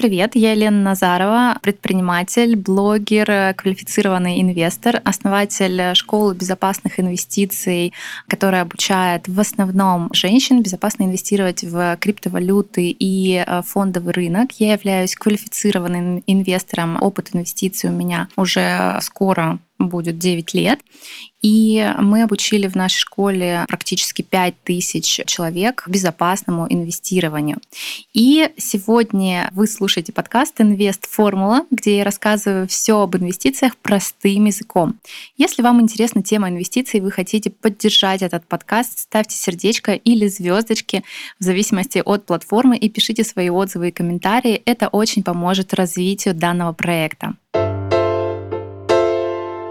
Привет, я Елена Назарова, предприниматель, блогер, квалифицированный инвестор, основатель школы безопасных инвестиций, которая обучает в основном женщин безопасно инвестировать в криптовалюты и э, фондовый рынок. Я являюсь квалифицированным инвестором, опыт инвестиций у меня уже скоро будет 9 лет. И мы обучили в нашей школе практически 5000 человек безопасному инвестированию. И сегодня вы слушаете подкаст «Инвест Формула», где я рассказываю все об инвестициях простым языком. Если вам интересна тема инвестиций, вы хотите поддержать этот подкаст, ставьте сердечко или звездочки в зависимости от платформы и пишите свои отзывы и комментарии. Это очень поможет развитию данного проекта.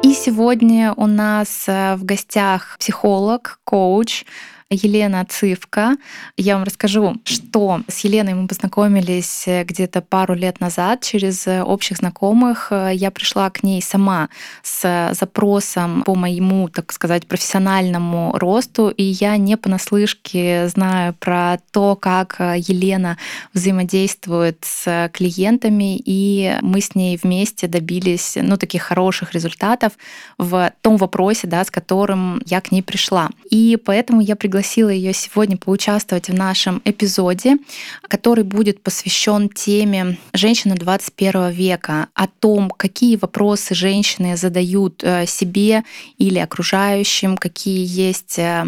И сегодня у нас э, в гостях психолог, коуч, Елена Цивка. Я вам расскажу, что с Еленой мы познакомились э, где-то пару лет назад через э, общих знакомых. Э, я пришла к ней сама с запросом по моему, так сказать, профессиональному росту, и я не понаслышке знаю про то, как Елена взаимодействует с клиентами, и мы с ней вместе добились ну, таких хороших результатов в том вопросе, да, с которым я к ней пришла. И поэтому я пригласила пригласила ее сегодня поучаствовать в нашем эпизоде, который будет посвящен теме женщины 21 века, о том, какие вопросы женщины задают э, себе или окружающим, какие есть э,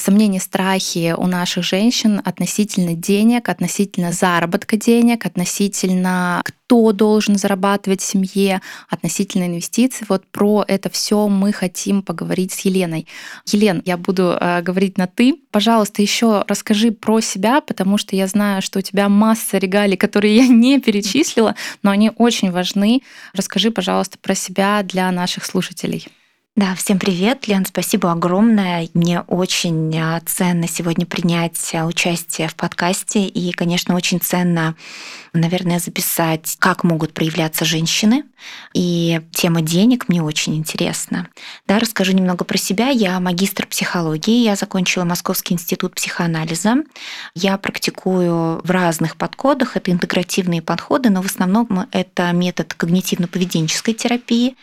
сомнения, страхи у наших женщин относительно денег, относительно заработка денег, относительно кто должен зарабатывать в семье, относительно инвестиций. Вот про это все мы хотим поговорить с Еленой. Елен, я буду э, говорить на ты. Пожалуйста, еще расскажи про себя, потому что я знаю, что у тебя масса регалий, которые я не перечислила, но они очень важны. Расскажи, пожалуйста, про себя для наших слушателей. Да, всем привет, Лен, спасибо огромное. Мне очень а, ценно сегодня принять а, участие в подкасте и, конечно, очень ценно, наверное, записать, как могут проявляться женщины. И тема денег мне очень интересна. Да, расскажу немного про себя. Я магистр психологии, я закончила Московский институт психоанализа. Я практикую в разных подходах, это интегративные подходы, но в основном это метод когнитивно-поведенческой терапии,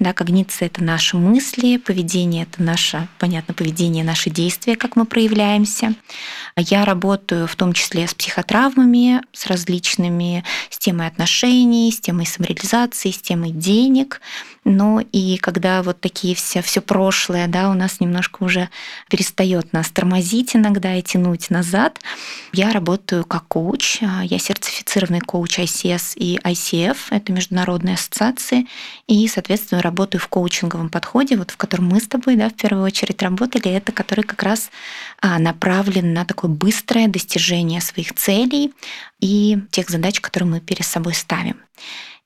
да, когниция — это наши мысли, поведение — это наше, понятно, поведение, наши действия, как мы проявляемся. Я работаю в том числе с психотравмами, с различными, с темой отношений, с темой самореализации, с темой денег — ну и когда вот такие все, все прошлое, да, у нас немножко уже перестает нас тормозить иногда и тянуть назад, я работаю как коуч. Я сертифицированный коуч ICS и ICF, это международные ассоциации, и, соответственно, работаю в коучинговом подходе, вот в котором мы с тобой, да, в первую очередь работали, это который как раз а, направлен на такое быстрое достижение своих целей и тех задач, которые мы перед собой ставим.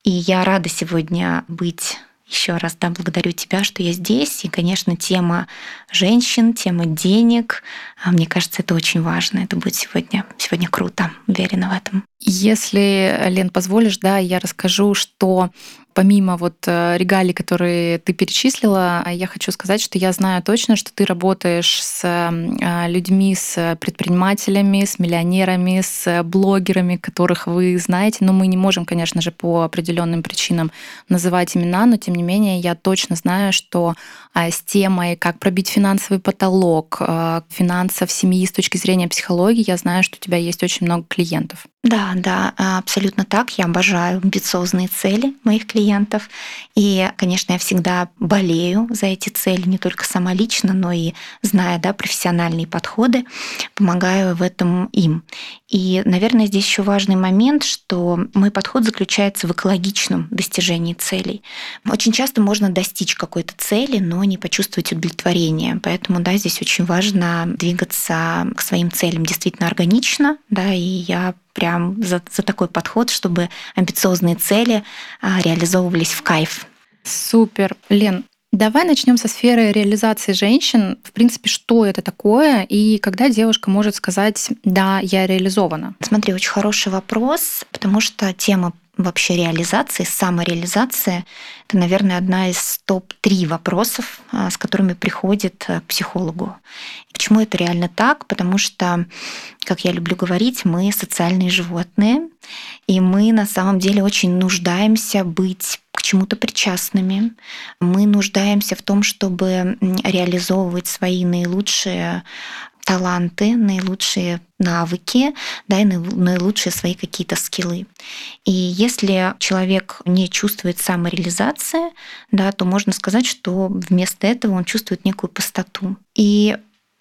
И я рада сегодня быть еще раз, да, благодарю тебя, что я здесь. И, конечно, тема женщин, тема денег. А, мне кажется, это очень важно. Это будет сегодня, сегодня круто. Уверена в этом. Если, Лен, позволишь, да, я расскажу, что помимо вот э, регалий, которые ты перечислила, я хочу сказать, что я знаю точно, что ты работаешь с а, людьми, с предпринимателями, с миллионерами, с блогерами, которых вы знаете, но мы не можем, конечно же, по определенным причинам называть имена, но тем не менее я точно знаю, что а, с темой, как пробить финансовый потолок, а, финансов семьи с точки зрения психологии, я знаю, что у тебя есть очень много клиентов. Да, да, абсолютно так. Я обожаю амбициозные цели моих клиентов. И, конечно, я всегда болею за эти цели, не только сама лично, но и зная да, профессиональные подходы, помогаю в этом им. И, наверное, здесь еще важный момент, что мой подход заключается в экологичном достижении целей. Очень часто можно достичь какой-то цели, но не почувствовать удовлетворение. Поэтому, да, здесь очень важно двигаться к своим целям действительно органично, да, и я прям за, за такой подход, чтобы амбициозные цели а, реализовывались в кайф. Супер. Лен, Давай начнем со сферы реализации женщин. В принципе, что это такое и когда девушка может сказать, да, я реализована? Смотри, очень хороший вопрос, потому что тема вообще реализации, самореализация, это, наверное, одна из топ-3 вопросов, а, с которыми приходит э, к психологу. Почему это реально так? Потому что, как я люблю говорить, мы социальные животные, и мы на самом деле очень нуждаемся быть чему-то причастными. Мы нуждаемся в том, чтобы реализовывать свои наилучшие таланты, наилучшие навыки, да, и наилучшие свои какие-то скиллы. И если человек не чувствует самореализации, да, то можно сказать, что вместо этого он чувствует некую пустоту. И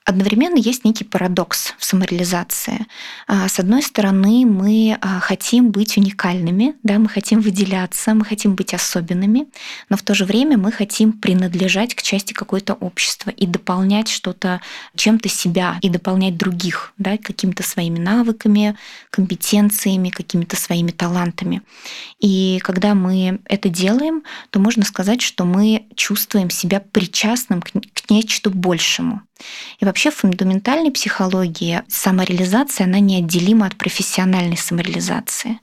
Одновременно есть некий парадокс в самореализации. А, с одной стороны, мы а, хотим быть уникальными, да, мы хотим выделяться, мы хотим быть особенными, но в то же время мы хотим принадлежать к части какой-то общества и дополнять что-то чем-то себя и дополнять других, да, какими-то своими навыками, компетенциями, какими-то своими талантами. И когда мы это делаем, то можно сказать, что мы чувствуем себя причастным к нечто большему. И вообще в фундаментальной психологии самореализация, она неотделима от профессиональной самореализации.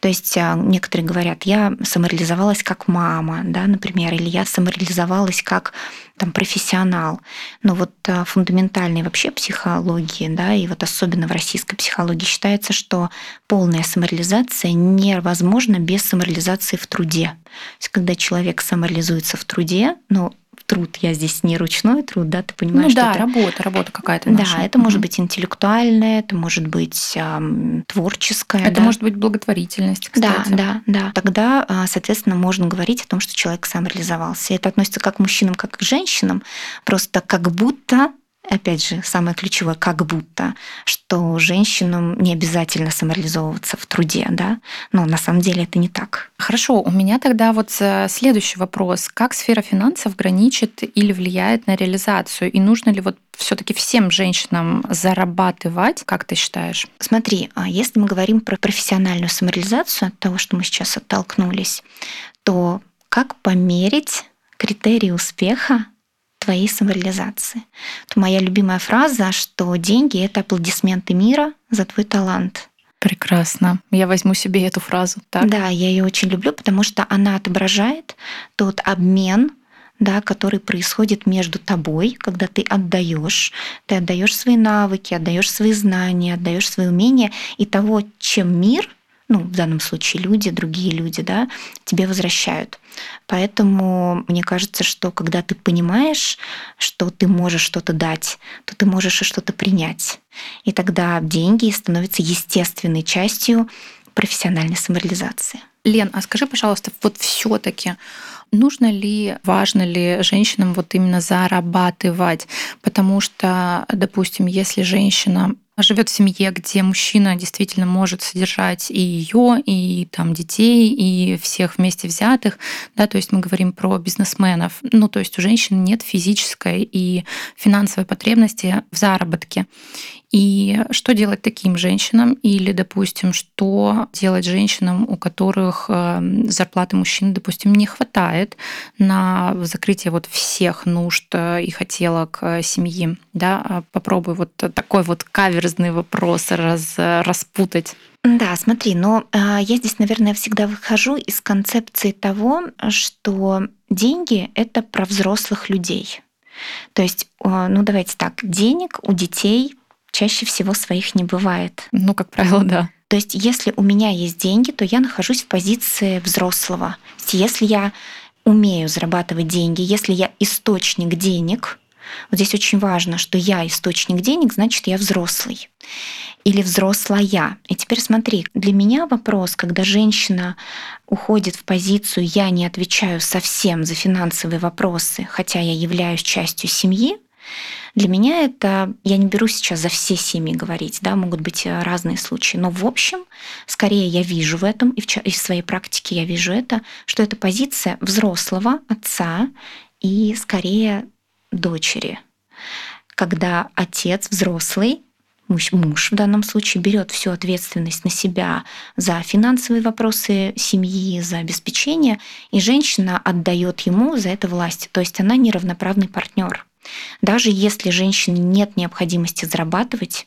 То есть а, некоторые говорят, я самореализовалась как мама, да, например, или я самореализовалась как там, профессионал. Но вот а, фундаментальной вообще психологии, да, и вот особенно в российской психологии считается, что полная самореализация невозможна без самореализации в труде. То есть когда человек самореализуется в труде, ну, труд, я здесь не ручной труд, да, ты понимаешь? Ну да, это... работа, работа какая-то. Наша. Да, это угу. может быть интеллектуальная, это может быть эм, творческая. Это да. может быть благотворительность, кстати. Да, да, да. Тогда, а, соответственно, можно говорить о том, что человек сам реализовался. Это относится как к мужчинам, как и к женщинам. Просто как будто опять же, самое ключевое, как будто, что женщинам не обязательно самореализовываться в труде, да, но на самом деле это не так. Хорошо, у меня тогда вот э, следующий вопрос. Как сфера финансов граничит или влияет на реализацию? И нужно ли вот все таки всем женщинам зарабатывать, как ты считаешь? Смотри, а если мы говорим про профессиональную самореализацию, от того, что мы сейчас оттолкнулись, то как померить критерии успеха твоей самореализации. Это моя любимая фраза, что деньги — это аплодисменты мира за твой талант. Прекрасно. Я возьму себе эту фразу. Так? Да, я ее очень люблю, потому что она отображает тот обмен, да, который происходит между тобой, когда ты отдаешь, ты отдаешь свои навыки, отдаешь свои знания, отдаешь свои умения и того, чем мир ну, в данном случае люди, другие люди, да, тебе возвращают. Поэтому мне кажется, что когда ты понимаешь, что ты можешь что-то дать, то ты можешь и что-то принять. И тогда деньги становятся естественной частью профессиональной самореализации. Лен, а скажи, пожалуйста, вот все-таки нужно ли, важно ли женщинам вот именно зарабатывать? Потому что, допустим, если женщина живет в семье, где мужчина действительно может содержать и ее, и там детей, и всех вместе взятых, да, то есть мы говорим про бизнесменов. Ну, то есть у женщин нет физической и финансовой потребности в заработке. И что делать таким женщинам? Или, допустим, что делать женщинам, у которых эм, зарплаты мужчин, допустим, не хватает на закрытие вот всех нужд э, и хотелок э, семьи? Да? А попробуй вот такой вот каверзный вопрос раз, распутать. Да, смотри, но э, я здесь, наверное, всегда выхожу из концепции того, что деньги — это про взрослых людей. То есть, ну давайте так, денег у детей чаще всего своих не бывает. Ну, как правило, да. То есть, если у меня есть деньги, то я нахожусь в позиции взрослого. Если я умею зарабатывать деньги, если я источник денег, вот здесь очень важно, что я источник денег, значит, я взрослый или взрослая. И теперь смотри, для меня вопрос, когда женщина уходит в позицию «я не отвечаю совсем за финансовые вопросы, хотя я являюсь частью семьи», для меня это, я не беру сейчас за все семьи говорить, да, могут быть э, разные случаи, но в общем, скорее я вижу в этом, и в, и в своей практике я вижу это, что это позиция взрослого отца и скорее дочери, когда отец взрослый муж, муж в данном случае берет всю ответственность на себя за финансовые вопросы семьи, за обеспечение, и женщина отдает ему за это власть. То есть она неравноправный партнер. Даже если женщине нет необходимости зарабатывать,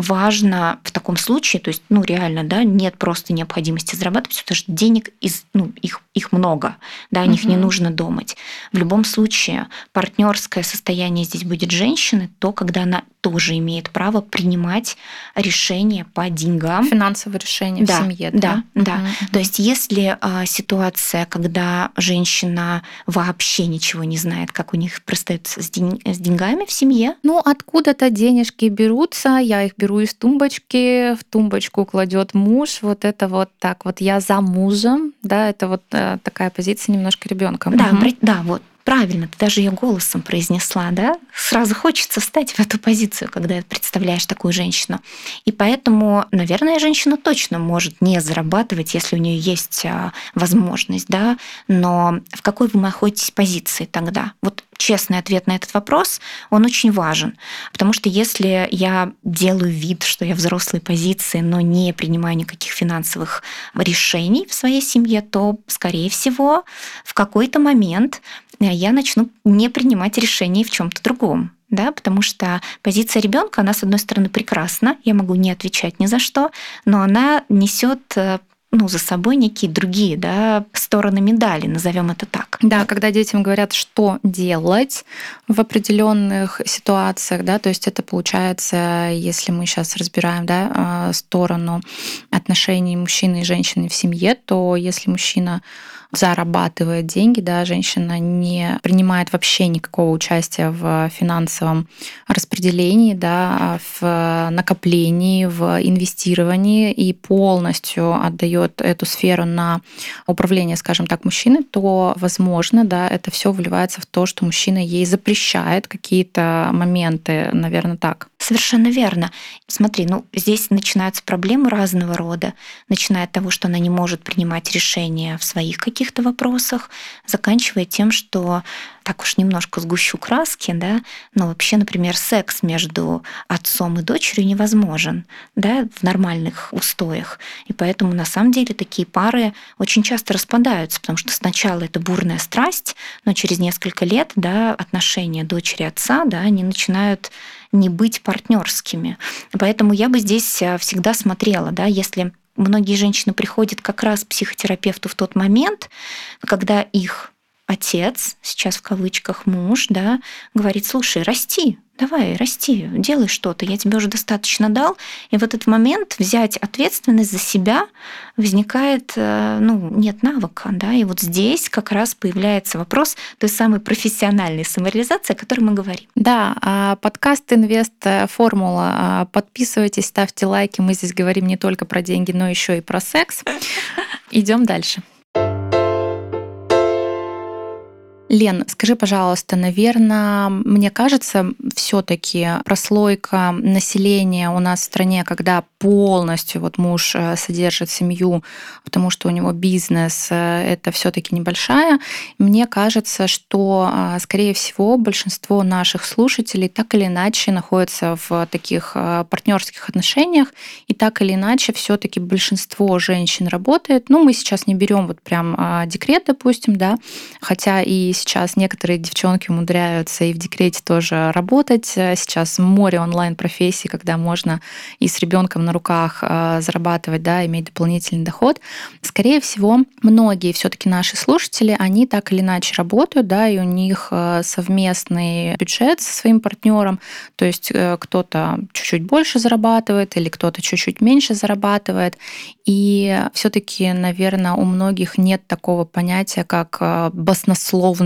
важно в таком случае, то есть, ну, реально, да, нет просто необходимости зарабатывать, потому что денег из, ну, их, их много, да, о них угу. не нужно думать. В любом случае, партнерское состояние здесь будет женщины, то, когда она тоже имеет право принимать решения по деньгам. Финансовые решения да, в семье. Да, да. да. Угу. То есть, если а, ситуация, когда женщина вообще ничего не знает, как у них простается с, день, с деньгами в семье. Ну, откуда-то денежки берутся, я их беру из тумбочки, в тумбочку кладет муж, вот это вот так вот я за мужем, да, это вот э, такая позиция немножко ребенка. Да, угу. да, вот правильно, ты даже ее голосом произнесла, да? Сразу хочется встать в эту позицию, когда представляешь такую женщину. И поэтому, наверное, женщина точно может не зарабатывать, если у нее есть а, возможность, да? Но в какой вы находитесь позиции тогда? Вот честный ответ на этот вопрос, он очень важен. Потому что если я делаю вид, что я взрослой позиции, но не принимаю никаких финансовых решений в своей семье, то, скорее всего, в какой-то момент я начну не принимать решений в чем-то другом да, потому что позиция ребенка, она, с одной стороны, прекрасна, я могу не отвечать ни за что, но она несет э, ну, за собой некие другие да, стороны медали, назовем это так. Да, когда детям говорят, что делать в определенных ситуациях, да, то есть это получается, если мы сейчас разбираем да, а, сторону отношений мужчины и женщины в семье, то если мужчина зарабатывает деньги, да, женщина не принимает вообще никакого участия в финансовом распределении, да, в накоплении, в инвестировании и полностью отдает эту сферу на управление, скажем так, мужчины, то, возможно, да, это все вливается в то, что мужчина ей запрещает какие-то моменты, наверное, так. Совершенно верно. Смотри, ну здесь начинаются проблемы разного рода, начиная от того, что она не может принимать решения в своих каких-то вопросах, заканчивая тем, что так уж немножко сгущу краски, да, но вообще, например, секс между отцом и дочерью невозможен, да, в нормальных устоях. И поэтому на самом деле такие пары очень часто распадаются, потому что сначала это бурная страсть, но через несколько лет, да, отношения дочери и отца, да, они начинают не быть партнерскими. Поэтому я бы здесь э, всегда смотрела, да, если многие женщины приходят как раз к психотерапевту в тот момент, когда их отец, сейчас в кавычках муж, да, говорит, слушай, расти, давай, расти, делай что-то, я тебе уже достаточно дал. И в этот момент взять ответственность за себя возникает, э, ну, нет навыка, да, и вот здесь как раз появляется вопрос той самой профессиональной самореализации, о которой мы говорим. Да, а подкаст «Инвест Формула». А, подписывайтесь, ставьте лайки, мы здесь говорим не только про деньги, но еще и про секс. Идем дальше. Лен, скажи, пожалуйста, наверное, мне кажется, все-таки прослойка населения у нас в стране, когда полностью вот муж э, содержит семью, потому что у него бизнес, э, это все-таки небольшая. Мне кажется, что, э, скорее всего, большинство наших слушателей так или иначе находятся в таких партнерских отношениях, и так или иначе все-таки большинство женщин работает. Ну, мы сейчас не берем вот прям декрет, допустим, да, хотя и сейчас некоторые девчонки умудряются и в декрете тоже работать. Сейчас море онлайн-профессий, когда можно и с ребенком на руках э, зарабатывать, да, иметь дополнительный доход. Скорее всего, многие все-таки наши слушатели, они так или иначе работают, да, и у них э, совместный бюджет со своим партнером, то есть э, кто-то чуть-чуть больше зарабатывает или кто-то чуть-чуть меньше зарабатывает. И все-таки, наверное, у многих нет такого понятия, как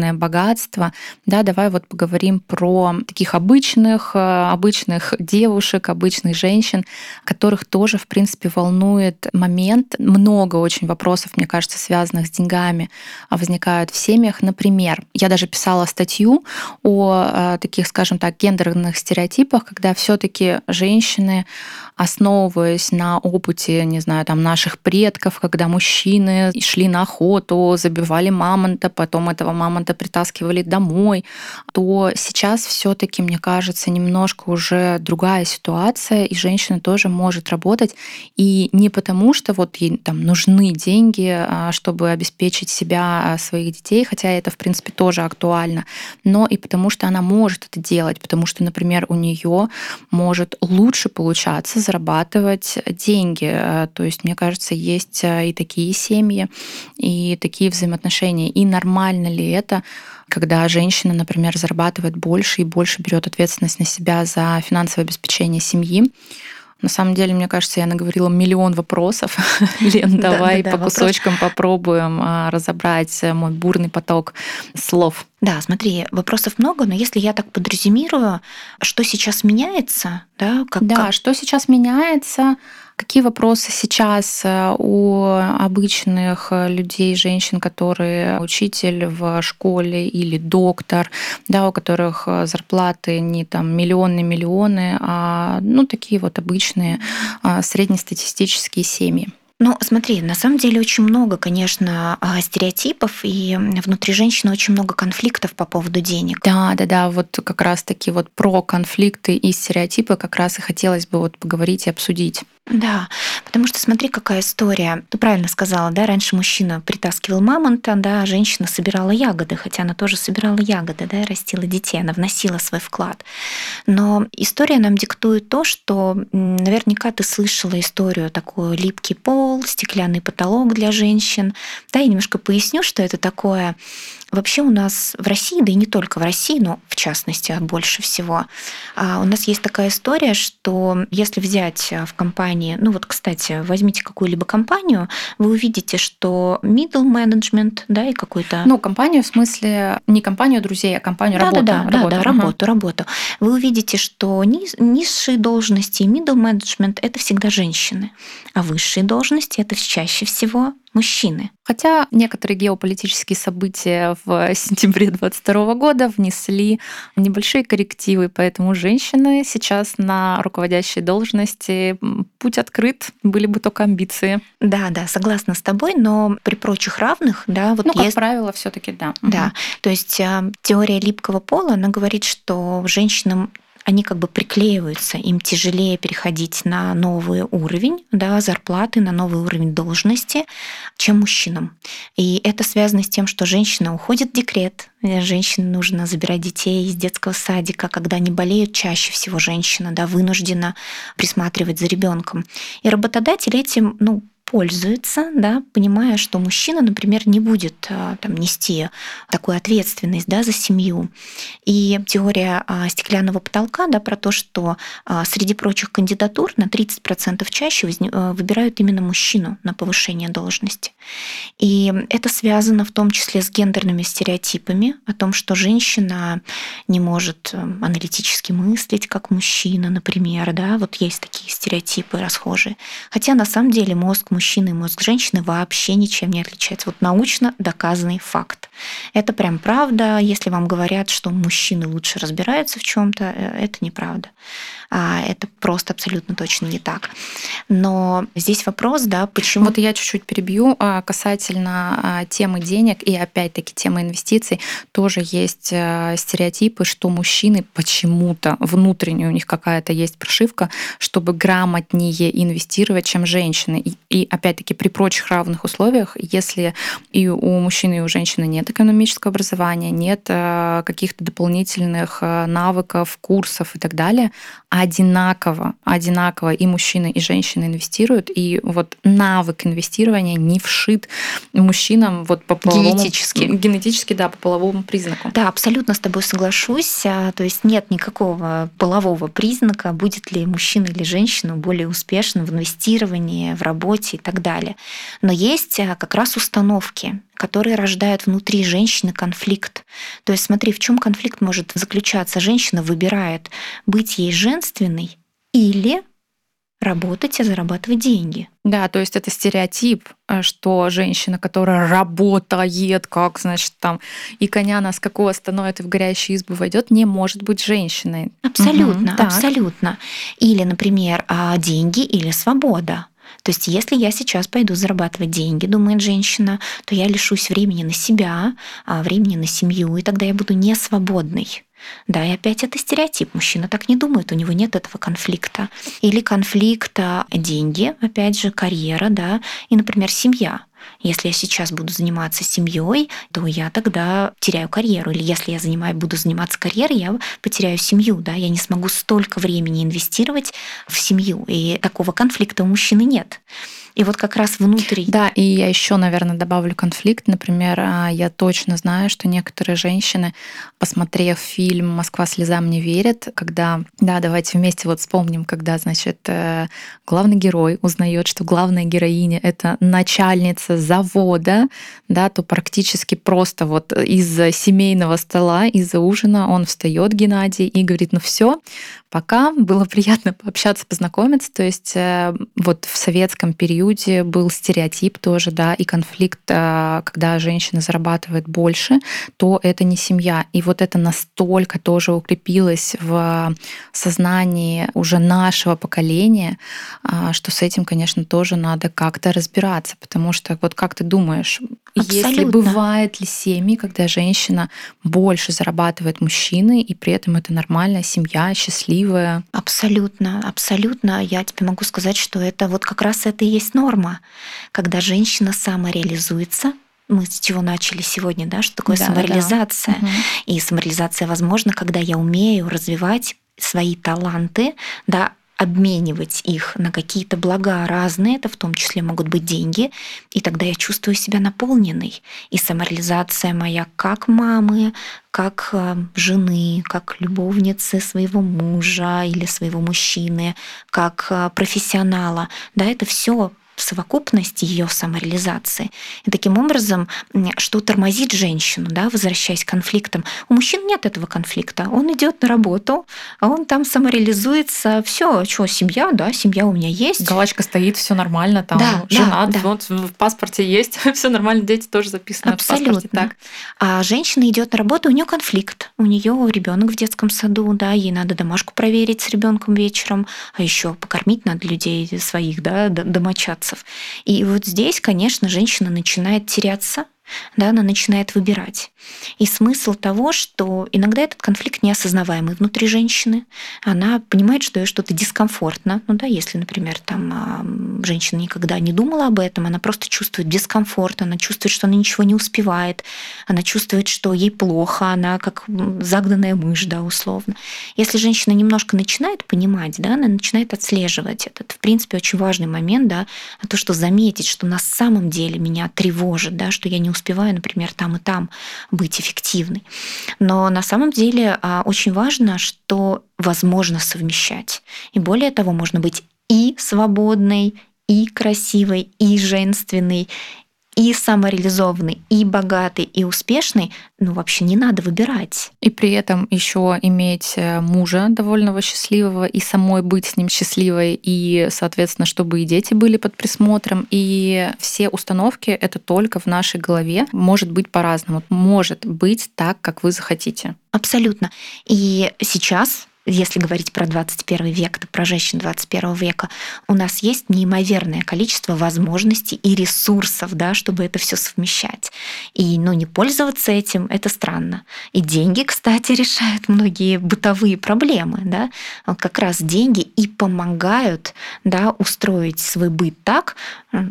баснословное богатство. Да, давай вот поговорим про таких обычных, обычных девушек, обычных женщин, которых тоже, в принципе, волнует момент. Много очень вопросов, мне кажется, связанных с деньгами а, возникают в семьях. Например, я даже писала статью о а, таких, скажем так, гендерных стереотипах, когда все таки женщины основываясь на опыте, не знаю, там наших предков, когда мужчины шли на охоту, забивали мамонта, потом этого мамонта притаскивали домой, то сейчас все-таки, мне кажется, немножко уже другая ситуация, и женщина тоже может работать. И не потому, что вот ей там нужны деньги, а, чтобы обеспечить себя, а, своих детей, хотя это, в принципе, тоже актуально, но и потому, что она может это делать, потому что, например, у нее может лучше получаться зарабатывать деньги. А, то есть, мне кажется, есть и такие семьи, и такие взаимоотношения. И нормально ли это, когда женщина, например, зарабатывает больше и больше берет ответственность на себя за финансовое обеспечение семьи. На самом деле, мне кажется, я наговорила миллион вопросов. Лен, давай по кусочкам попробуем а, разобрать мой бурный поток слов. Да, смотри, вопросов много, но если я так подрезюмирую, что сейчас меняется, да, как, да, как... что сейчас меняется, Какие вопросы сейчас э, у обычных э, людей, женщин, которые учитель в школе или доктор, да, у которых э, зарплаты не там миллионы, миллионы, а ну такие вот обычные а, среднестатистические семьи? Ну, смотри, на самом деле очень много, конечно, а, стереотипов, и внутри женщины очень много конфликтов по поводу денег. Да, да, да, вот как раз-таки вот про конфликты и стереотипы как раз и хотелось бы вот поговорить и обсудить. Да, потому что смотри, какая история. Ты правильно сказала, да, раньше мужчина притаскивал мамонта, да, а женщина собирала ягоды, хотя она тоже собирала ягоды, да, и растила детей, она вносила свой вклад. Но история нам диктует то, что наверняка ты слышала историю такую липкий пол, стеклянный потолок для женщин. Да, я немножко поясню, что это такое Вообще у нас в России, да и не только в России, но в частности а больше всего, а, у нас есть такая история, что если взять а, в компании, ну вот, кстати, возьмите какую-либо компанию, вы увидите, что middle management, да, и какой-то... Ну, компанию в смысле не компанию друзей, а компанию да, работу. Да, да, работу. да, да, работу, работу. Вы увидите, что низшие должности и middle management – это всегда женщины, а высшие должности – это чаще всего мужчины. Хотя некоторые геополитические события в сентябре 2022 года внесли небольшие коррективы, поэтому женщины сейчас на руководящей должности путь открыт, были бы только амбиции. Да, да, согласна с тобой, но при прочих равных, да, вот ну, как есть... правило, все-таки да. Да, угу. то есть э, теория липкого пола, она говорит, что женщинам они как бы приклеиваются, им тяжелее переходить на новый уровень да, зарплаты, на новый уровень должности, чем мужчинам. И это связано с тем, что женщина уходит в декрет, женщине нужно забирать детей из детского садика, когда они болеют, чаще всего женщина да, вынуждена присматривать за ребенком. И работодатель этим ну, пользуется, да, понимая, что мужчина, например, не будет а, там, нести такую ответственность да, за семью. И теория а, стеклянного потолка да, про то, что а, среди прочих кандидатур на 30% чаще выбирают именно мужчину на повышение должности. И это связано в том числе с гендерными стереотипами о том, что женщина не может аналитически мыслить, как мужчина, например. Да? Вот есть такие стереотипы расхожие. Хотя на самом деле мозг мужчины и мозг женщины вообще ничем не отличается. Вот научно доказанный факт. Это прям правда. Если вам говорят, что мужчины лучше разбираются в чем-то, э, это неправда. А, это просто абсолютно точно не так. Но здесь вопрос, да, почему... Вот я чуть-чуть перебью а, касательно а, темы денег и опять-таки темы инвестиций. Тоже есть стереотипы, что мужчины почему-то внутренне у них какая-то есть прошивка, чтобы грамотнее инвестировать, чем женщины. И, опять-таки при прочих равных условиях, если и у мужчины, и у женщины нет экономического образования, нет каких-то дополнительных навыков, курсов и так далее, одинаково, одинаково и мужчины, и женщины инвестируют, и вот навык инвестирования не вшит мужчинам вот по половому... Генетически. Генетически, да, по половому признаку. Да, абсолютно с тобой соглашусь. А, то есть нет никакого полового признака, будет ли мужчина или женщина более успешным в инвестировании, в работе и так далее. Но есть а, как раз установки которые рождают внутри женщины конфликт. То есть смотри, в чем конфликт может заключаться. Женщина выбирает быть ей женственной или работать и зарабатывать деньги. Да, то есть это стереотип, э, что женщина, которая работает, как, значит, там, и коня нас какого остановит и в горящую избу войдет, не может быть женщиной. Абсолютно, угу, абсолютно. Или, например, а, деньги или свобода. То есть если я сейчас пойду зарабатывать деньги, думает женщина, то я лишусь времени на себя, а, времени на семью, и тогда я буду не свободной. Да, и опять это стереотип. Мужчина так не думает, у него нет этого конфликта. Или конфликта деньги, опять же, карьера, да, и, например, семья. Если я сейчас буду заниматься семьей, то я тогда теряю карьеру. Или если я занимаю, буду заниматься карьерой, я потеряю семью. Да? Я не смогу столько времени инвестировать в семью. И такого конфликта у мужчины нет. И вот как раз внутри. Да, и я еще, наверное, добавлю конфликт. Например, а, я точно знаю, что некоторые женщины, посмотрев фильм «Москва слезам не верит», когда, да, давайте вместе вот вспомним, когда, значит, э, главный герой узнает, что главная героиня — это начальница завода, да, то практически просто вот из семейного стола, из-за ужина он встает, Геннадий, и говорит, ну все, пока, было приятно пообщаться, познакомиться. То есть э, вот в советском периоде был стереотип тоже, да, и конфликт, э, когда женщина зарабатывает больше, то это не семья. И вот это настолько тоже укрепилось в сознании уже нашего поколения, э, что с этим, конечно, тоже надо как-то разбираться, потому что вот как ты думаешь, Абсолютно. если бывает ли семьи, когда женщина больше зарабатывает мужчины, и при этом это нормальная семья, счастливая, счастливая. Абсолютно, абсолютно. Я тебе могу сказать, что это вот как раз это и есть норма, когда женщина самореализуется, мы с чего начали сегодня, да, что такое да, самореализация. Да. И самореализация возможна, когда я умею развивать свои таланты, да, обменивать их на какие-то блага разные, это в том числе могут быть деньги, и тогда я чувствую себя наполненной. И самореализация моя как мамы, как э, жены, как любовницы своего мужа или своего мужчины, как э, профессионала, да, это все совокупность ее самореализации. И таким образом, что тормозит женщину, да, возвращаясь к конфликтам. У мужчин нет этого конфликта. Он идет на работу, а он там самореализуется. Все, что, семья, да, семья у меня есть. Галочка стоит, все нормально, там да, женат, да, да. вот в паспорте есть, все нормально, дети тоже записаны Абсолютно. в паспорте. Так. А женщина идет на работу, у нее конфликт. У нее ребенок в детском саду, да, ей надо домашку проверить с ребенком вечером, а еще покормить надо людей своих, да, домочадцев американцев. И вот здесь, конечно, женщина начинает теряться, да, она начинает выбирать. И смысл того, что иногда этот конфликт неосознаваемый внутри женщины, она понимает, что ей что-то дискомфортно. Ну да, если, например, там женщина никогда не думала об этом, она просто чувствует дискомфорт, она чувствует, что она ничего не успевает, она чувствует, что ей плохо, она как загнанная мышь, да, условно. Если женщина немножко начинает понимать, да, она начинает отслеживать этот, в принципе, очень важный момент, да, то, что заметить, что на самом деле меня тревожит, да, что я не успеваю, например, там и там быть эффективной. Но на самом деле а, очень важно, что возможно совмещать. И более того, можно быть и свободной, и красивой, и женственной, и самореализованный, и богатый, и успешный, ну вообще не надо выбирать. И при этом еще иметь э, мужа довольно счастливого, и самой быть с ним счастливой, и, соответственно, чтобы и дети были под присмотром, и все установки это только в нашей голове. Может быть по-разному. Может быть так, как вы захотите. Абсолютно. И сейчас если говорить про 21 век, то про женщин 21 века, у нас есть неимоверное количество возможностей и ресурсов, да, чтобы это все совмещать. И ну, не пользоваться этим — это странно. И деньги, кстати, решают многие бытовые проблемы. Да? Как раз деньги и помогают да, устроить свой быт так,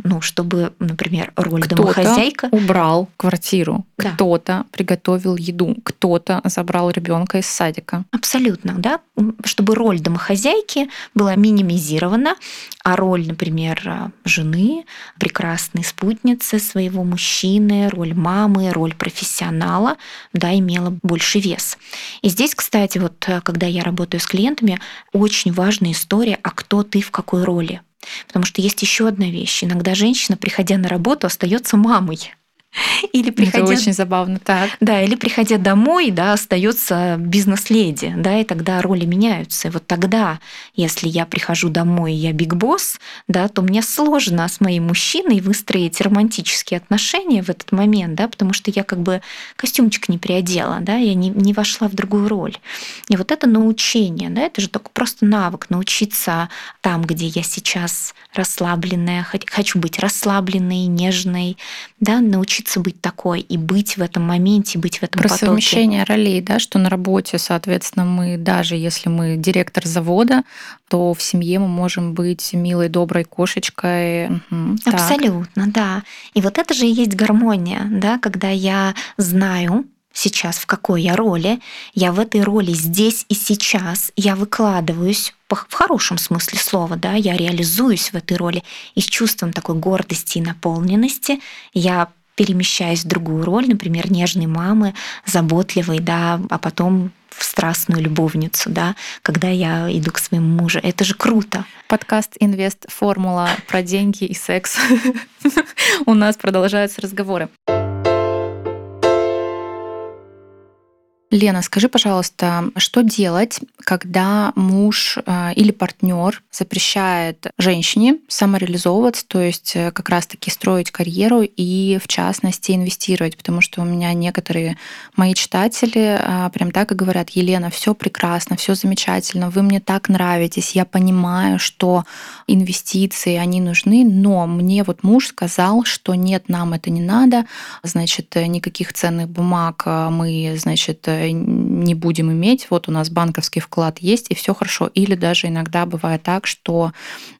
ну, чтобы, например, роль кто домохозяйка... убрал квартиру, да. кто-то приготовил еду, кто-то забрал ребенка из садика. Абсолютно, да чтобы роль домохозяйки была минимизирована, а роль, например, жены, прекрасной спутницы своего мужчины, роль мамы, роль профессионала, да, имела больше вес. И здесь, кстати, вот э, когда я работаю с клиентами, очень важная история, а кто ты в какой роли. Потому что есть еще одна вещь. Иногда женщина, приходя на работу, остается мамой. Или приходя... Это очень забавно, так. Да, или приходя домой, да, остается бизнес-леди, да, и тогда роли меняются. И вот тогда, если я прихожу домой, и я биг босс, да, то мне сложно с моим мужчиной выстроить романтические отношения в этот момент, да, потому что я как бы костюмчик не приодела, да, я не, не вошла в другую роль. И вот это научение, да, это же только просто навык научиться там, где я сейчас расслабленная, хочу быть расслабленной, нежной, да, научиться быть такой и быть в этом моменте, быть в этом Про потоке. совмещение ролей, да, что на работе, соответственно, мы, даже если мы директор завода, то в семье мы можем быть милой, доброй кошечкой. Угу, Абсолютно, так. да. И вот это же и есть гармония, да, когда я знаю, сейчас, в какой я роли, я в этой роли здесь и сейчас, я выкладываюсь в хорошем смысле слова, да, я реализуюсь в этой роли и с чувством такой гордости и наполненности я перемещаюсь в другую роль, например, нежной мамы, заботливой, да, а потом в страстную любовницу, да, когда я иду к своему мужу. Это же круто. Подкаст «Инвест. Формула» про деньги и секс. У нас продолжаются разговоры. Лена, скажи, пожалуйста, что делать, когда муж э, или партнер запрещает женщине самореализовываться, то есть э, как раз-таки строить карьеру и, в частности, инвестировать? Потому что у меня некоторые мои читатели э, прям так и говорят, Елена, все прекрасно, все замечательно, вы мне так нравитесь, я понимаю, что инвестиции, они нужны, но мне вот муж сказал, что нет, нам это не надо, значит, никаких ценных бумаг мы, значит, не будем иметь, вот у нас банковский вклад есть, и все хорошо. Или даже иногда бывает так, что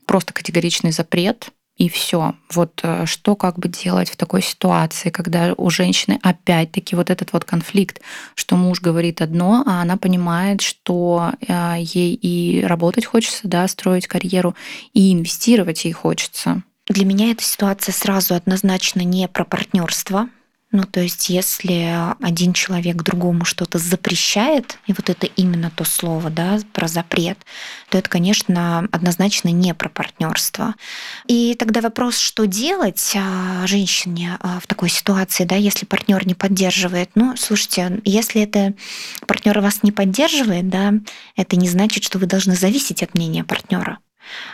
просто категоричный запрет, и все. Вот э, что как бы делать в такой ситуации, когда у женщины опять-таки вот этот вот конфликт, что муж говорит одно, а она понимает, что э, ей и работать хочется, да, строить карьеру, и инвестировать ей хочется. Для меня эта ситуация сразу однозначно не про партнерство, ну, то есть, если один человек другому что-то запрещает, и вот это именно то слово, да, про запрет, то это, конечно, однозначно не про партнерство. И тогда вопрос, что делать а, женщине а, в такой ситуации, да, если партнер не поддерживает. Ну, слушайте, если это партнер вас не поддерживает, да, это не значит, что вы должны зависеть от мнения партнера.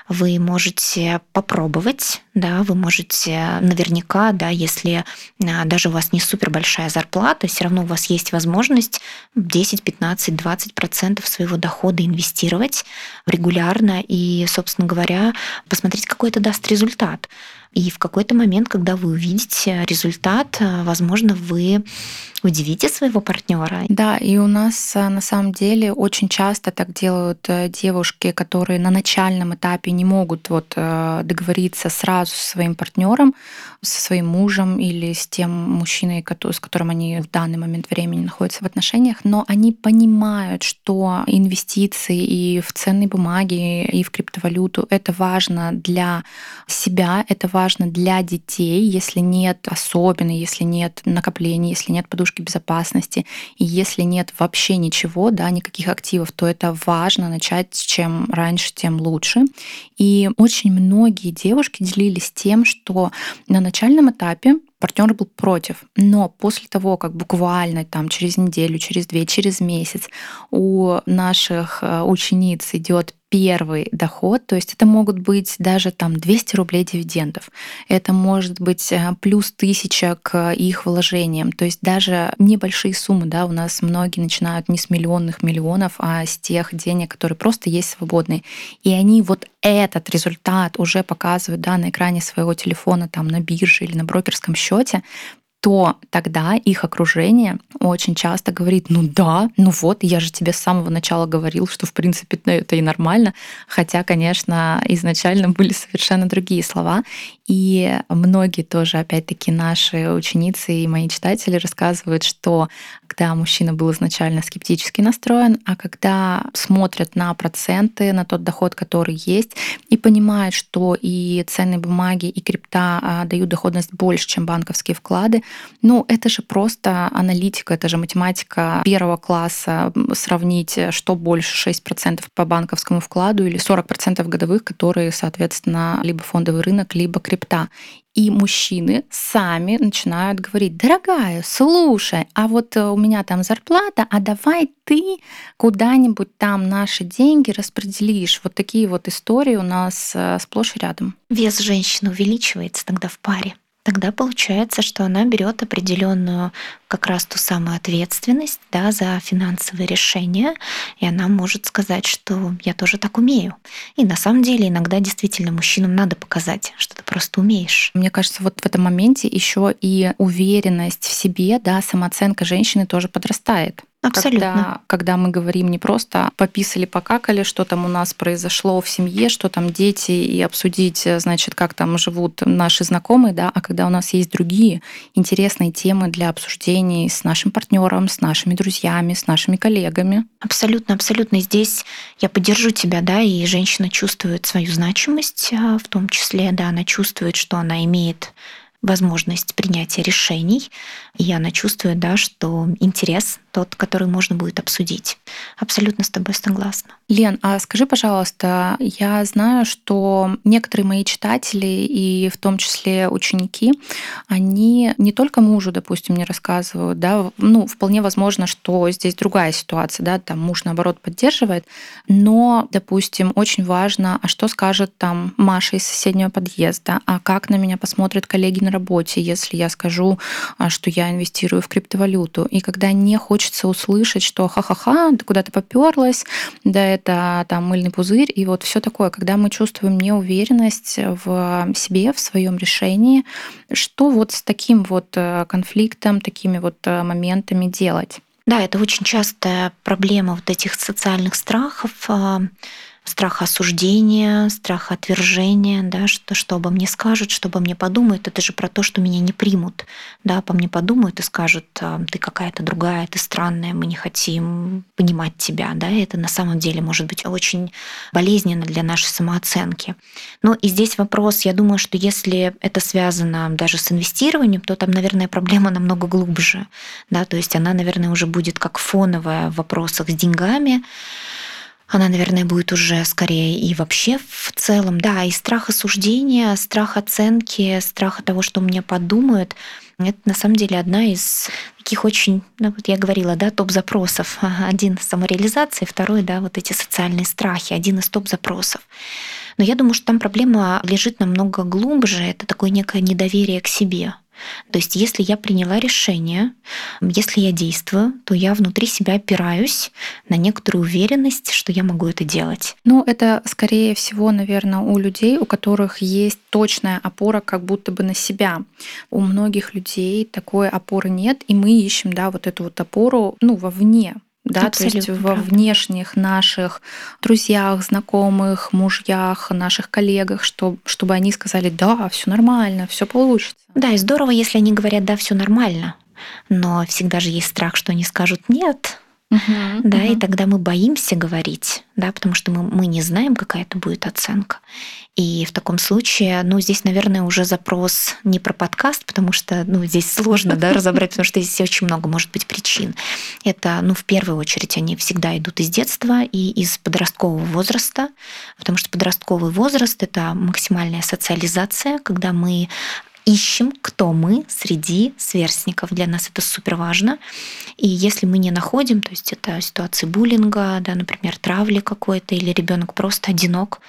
Вы можете попробовать, да, вы можете наверняка, да, если а, даже у вас не супер большая зарплата, все равно у вас есть возможность 10, 15, 20 процентов своего дохода инвестировать регулярно и, собственно говоря, посмотреть, какой это даст результат. И в какой-то момент, когда вы увидите результат, э, возможно, вы удивите своего партнера. Да, и у нас э, на самом деле очень часто так делают э, девушки, которые на начальном этапе не могут вот договориться сразу со своим партнером, со своим мужем или с тем мужчиной, с которым они в данный момент времени находятся в отношениях, но они понимают, что инвестиции и в ценные бумаги, и в криптовалюту — это важно для себя, это важно важно для детей, если нет особенно, если нет накоплений, если нет подушки безопасности, и если нет вообще ничего, да, никаких активов, то это важно начать чем раньше, тем лучше. И очень многие девушки делились тем, что на начальном этапе партнер был против. Но после того, как буквально там через неделю, через две, через месяц у наших э, учениц идет первый доход, то есть это могут быть даже там 200 рублей дивидендов, это может быть э, плюс тысяча к их вложениям, то есть даже небольшие суммы, да, у нас многие начинают не с миллионных миллионов, а с тех денег, которые просто есть свободные, и они вот этот результат уже показывают да, на экране своего телефона там на бирже или на брокерском счете, то тогда их окружение очень часто говорит, ну да, ну вот, я же тебе с самого начала говорил, что в принципе ну, это и нормально, хотя, конечно, изначально были совершенно другие слова. И многие тоже, опять-таки, наши ученицы и мои читатели рассказывают, что когда мужчина был изначально скептически настроен, а когда смотрят на проценты, на тот доход, который есть, и понимают, что и ценные бумаги, и крипта а, дают доходность больше, чем банковские вклады, Ну, это же просто аналитика, это же математика первого класса. Сравнить, что больше 6% по банковскому вкладу или 40% годовых, которые, соответственно, либо фондовый рынок, либо крипта. И мужчины сами начинают говорить, дорогая, слушай, а вот э, у меня там зарплата, а давай ты куда-нибудь там наши деньги распределишь. Вот такие вот истории у нас э, сплошь и рядом. Вес женщины увеличивается тогда в паре тогда получается, что она берет определенную как раз ту самую ответственность да, за финансовые решения, и она может сказать, что я тоже так умею. И на самом деле иногда действительно мужчинам надо показать, что ты просто умеешь. Мне кажется, вот в этом моменте еще и уверенность в себе, да, самооценка женщины тоже подрастает. Абсолютно. Когда, когда мы говорим не просто пописали, покакали, что там у нас произошло в семье, что там дети, и обсудить, значит, как там живут наши знакомые, да, а когда у нас есть другие интересные темы для обсуждений с нашим партнером, с нашими друзьями, с нашими коллегами. Абсолютно, абсолютно. Здесь я поддержу тебя, да, и женщина чувствует свою значимость, а, в том числе, да, она чувствует, что она имеет возможность принятия решений, и она чувствует, да, что интерес тот, который можно будет обсудить. Абсолютно с тобой согласна. Лен, а скажи, пожалуйста, я знаю, что некоторые мои читатели и в том числе ученики, они не только мужу, допустим, не рассказывают, да, ну, вполне возможно, что здесь другая ситуация, да, там муж, наоборот, поддерживает, но, допустим, очень важно, а что скажет там Маша из соседнего подъезда, а как на меня посмотрят коллеги на работе, если я скажу, а, что я инвестирую в криптовалюту. И когда не хочется услышать, что ха-ха-ха, ты куда-то поперлась, да это там мыльный пузырь, и вот все такое, когда мы чувствуем неуверенность в себе, в своем решении, что вот с таким вот э, конфликтом, такими вот э, моментами делать? Да, это очень частая проблема вот этих социальных страхов, страха осуждения, страха отвержения, да, что, что обо мне скажут, что обо мне подумают, это же про то, что меня не примут, да, обо мне подумают и скажут, «А, ты какая-то другая, ты странная, мы не хотим понимать тебя, да, это на самом деле может быть очень болезненно для нашей самооценки. Но и здесь вопрос, я думаю, что если это связано даже с инвестированием, то там, наверное, проблема намного глубже, да, то есть она, наверное, уже будет как фоновая в вопросах с деньгами, она, наверное, будет уже скорее и вообще в целом, да, и страх осуждения, страх оценки, страх того, что мне подумают, это на самом деле одна из таких очень, ну, вот я говорила, да, топ-запросов. Один — самореализация, второй, да, вот эти социальные страхи, один из топ-запросов. Но я думаю, что там проблема лежит намного глубже, это такое некое недоверие к себе. То есть если я приняла решение, если я действую, то я внутри себя опираюсь на некоторую уверенность, что я могу это делать. Ну, это скорее всего, наверное, у людей, у которых есть точная опора как будто бы на себя. У многих людей такой опоры нет, и мы ищем, да, вот эту вот опору, ну, вовне, да, Абсолютно то есть во внешних наших друзьях, знакомых, мужьях, наших коллегах, что, чтобы они сказали, да, все нормально, все получится. Да, и здорово, если они говорят, да, все нормально, но всегда же есть страх, что они скажут нет, Uh-huh, да, uh-huh. и тогда мы боимся говорить, да, потому что мы, мы не знаем, какая это будет оценка. И в таком случае, ну, здесь, наверное, уже запрос не про подкаст, потому что, ну, здесь сложно, да, разобрать, потому что здесь очень много может быть причин. Это, ну, в первую очередь, они всегда идут из детства и из подросткового возраста, потому что подростковый возраст — это максимальная социализация, когда мы ищем, кто мы среди сверстников. Для нас это супер важно. И если мы не находим, то есть это ситуации буллинга, да, например, травли какой-то, или ребенок просто одинок,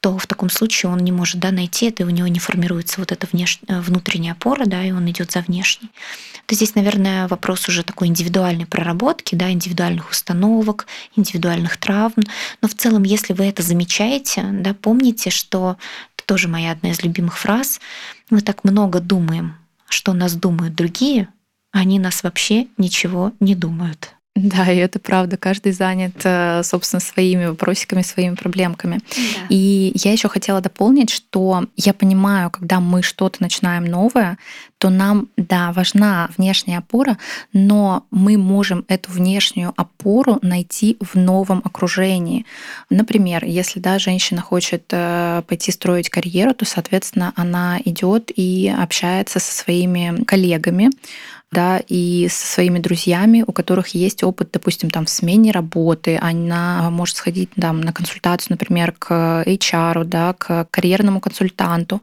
то в таком случае он не может да, найти это, и у него не формируется вот эта внеш... внутренняя опора, да, и он идет за внешней. То здесь, наверное, вопрос уже такой индивидуальной проработки, да, индивидуальных установок, индивидуальных травм. Но в целом, если вы это замечаете, да, помните, что тоже моя одна из любимых фраз, мы так много думаем, что нас думают другие, а они нас вообще ничего не думают. Да, и это правда. Каждый занят, э, собственно, своими вопросиками, своими проблемками. Да. И я еще хотела дополнить, что я понимаю, когда мы что-то начинаем новое, то нам, да, важна внешняя опора, но мы можем эту внешнюю опору найти в новом окружении. Например, если да, женщина хочет э, пойти строить карьеру, то, соответственно, она идет и общается со своими коллегами, да, и со своими друзьями, у которых есть опыт, допустим, там в смене работы, она может сходить там, на консультацию, например, к HR, да, к карьерному консультанту.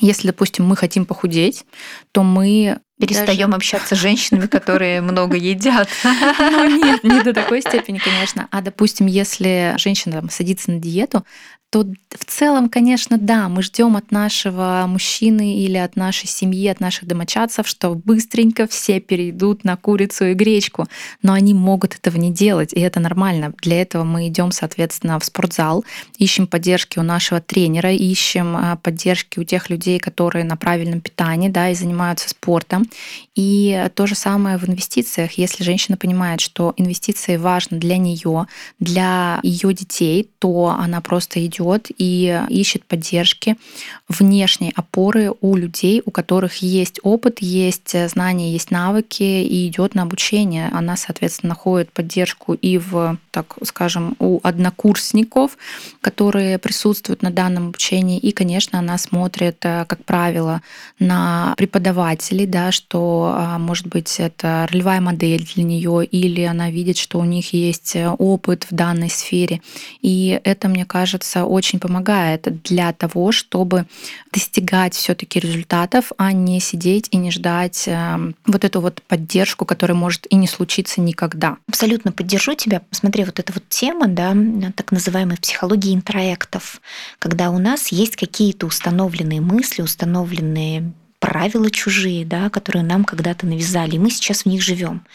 Если, допустим, мы хотим похудеть, то мы Перестаем даже... общаться с женщинами, которые много едят. Ну нет, не до такой степени, конечно. А допустим, если женщина там, садится на диету, то в целом, конечно, да, мы ждем от нашего мужчины или от нашей семьи, от наших домочадцев, что быстренько все перейдут на курицу и гречку, но они могут этого не делать, и это нормально. Для этого мы идем, соответственно, в спортзал, ищем поддержки у нашего тренера, ищем а, поддержки у тех людей, которые на правильном питании, да, и занимаются спортом. И то же самое в инвестициях. Если женщина понимает, что инвестиции важны для нее, для ее детей, то она просто идет и ищет поддержки, внешней опоры у людей, у которых есть опыт, есть знания, есть навыки, и идет на обучение. Она, соответственно, находит поддержку и в, так скажем, у однокурсников, которые присутствуют на данном обучении, и, конечно, она смотрит, э, как правило, на преподавателей, да, что, а, может быть, это ролевая модель для нее, или она видит, что у них есть опыт в данной сфере. И это, мне кажется, очень помогает для того, чтобы достигать все-таки результатов, а не сидеть и не ждать эм, вот эту вот поддержку, которая может и не случиться никогда. Абсолютно поддержу тебя. Смотри, вот эта вот тема, да, так называемой психологии интроектов, когда у нас есть какие-то установленные мысли, установленные правила чужие, да, которые нам когда-то навязали, и мы сейчас в них живем.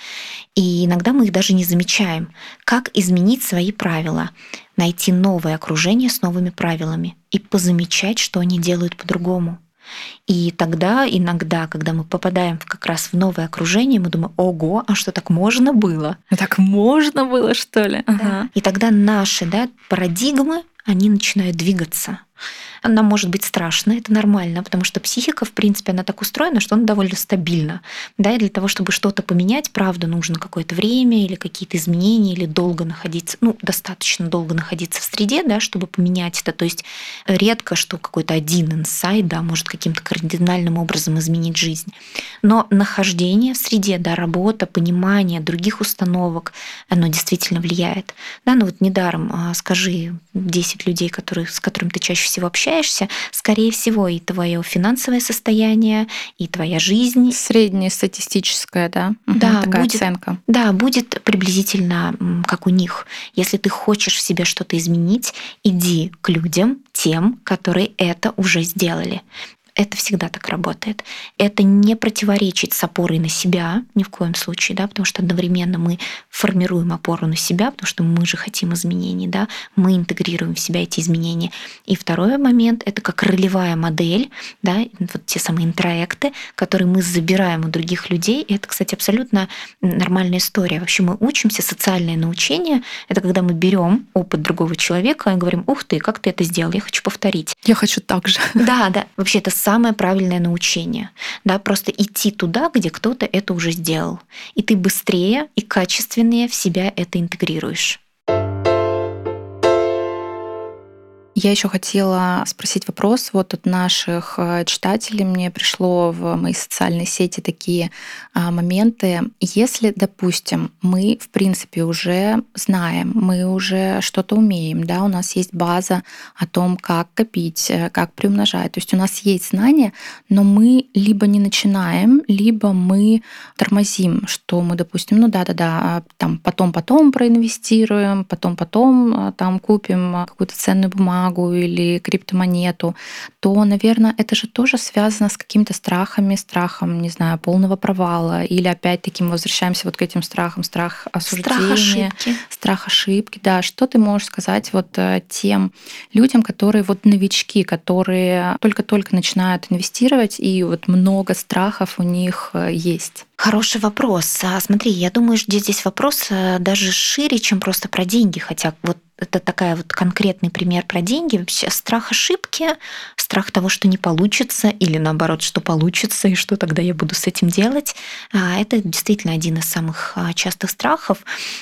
И иногда мы их даже не замечаем. Как изменить свои правила? Найти новое окружение с новыми правилами и позамечать, что они делают по-другому. И тогда иногда, когда мы попадаем как раз в новое окружение, мы думаем, ого, а что так можно было? Так можно было, что ли? Да. Ага. И тогда наши да, парадигмы, они начинают двигаться. Она может быть страшна, это нормально, потому что психика, в принципе, она так устроена, что она довольно стабильна. Да, и для того, чтобы что-то поменять, правда, нужно какое-то время или какие-то изменения, или долго находиться, ну, достаточно долго находиться в среде, да, чтобы поменять это. То есть редко, что какой-то один инсайт, да, может каким-то кардинальным образом изменить жизнь. Но нахождение в среде, да, работа, понимание других установок, оно действительно влияет. Да, ну вот недаром а, скажи 10 людей, которые, с которыми ты чаще всего общаешься, скорее всего, и твое финансовое состояние, и твоя жизнь. Среднестатистическая, да? Да, такая будет, оценка. Да, будет приблизительно как у них. Если ты хочешь в себе что-то изменить, иди к людям, тем, которые это уже сделали. Это всегда так работает. Это не противоречит с опорой на себя ни в коем случае, да, потому что одновременно мы формируем опору на себя, потому что мы же хотим изменений, да, мы интегрируем в себя эти изменения. И второй момент — это как ролевая модель, да, вот те самые интроекты, которые мы забираем у других людей. И это, кстати, абсолютно нормальная история. Вообще мы учимся, социальное научение — это когда мы берем опыт другого человека и говорим, ух ты, как ты это сделал, я хочу повторить. Я хочу так же. Да, да. Вообще это самое правильное научение. Да, просто идти туда, где кто-то это уже сделал. И ты быстрее и качественнее в себя это интегрируешь. Я еще хотела спросить вопрос. Вот от наших э, читателей мне пришло в мои социальные сети такие а, моменты. Если, допустим, мы, в принципе, уже знаем, мы уже что-то умеем, да, у нас есть база о том, как копить, э, как приумножать. То есть у нас есть знания, но мы либо не начинаем, либо мы тормозим, что мы, допустим, ну да-да-да, там потом-потом проинвестируем, потом-потом а, там купим какую-то ценную бумагу, бумагу или криптомонету, то, наверное, это же тоже связано с какими-то страхами, страхом, не знаю, полного провала, или опять-таки мы возвращаемся вот к этим страхам, страх осуждения, страх ошибки. страх ошибки, да. Что ты можешь сказать вот э, тем людям, которые вот новички, которые только-только начинают инвестировать, и вот много страхов у них э, есть? Хороший вопрос. А, смотри, я думаю, что здесь вопрос э, даже шире, чем просто про деньги, хотя вот это такая вот конкретный пример про деньги. Вообще страх ошибки, страх того, что не получится, или наоборот, что получится, и что тогда я буду с этим делать. А, это действительно один из самых а, частых страхов.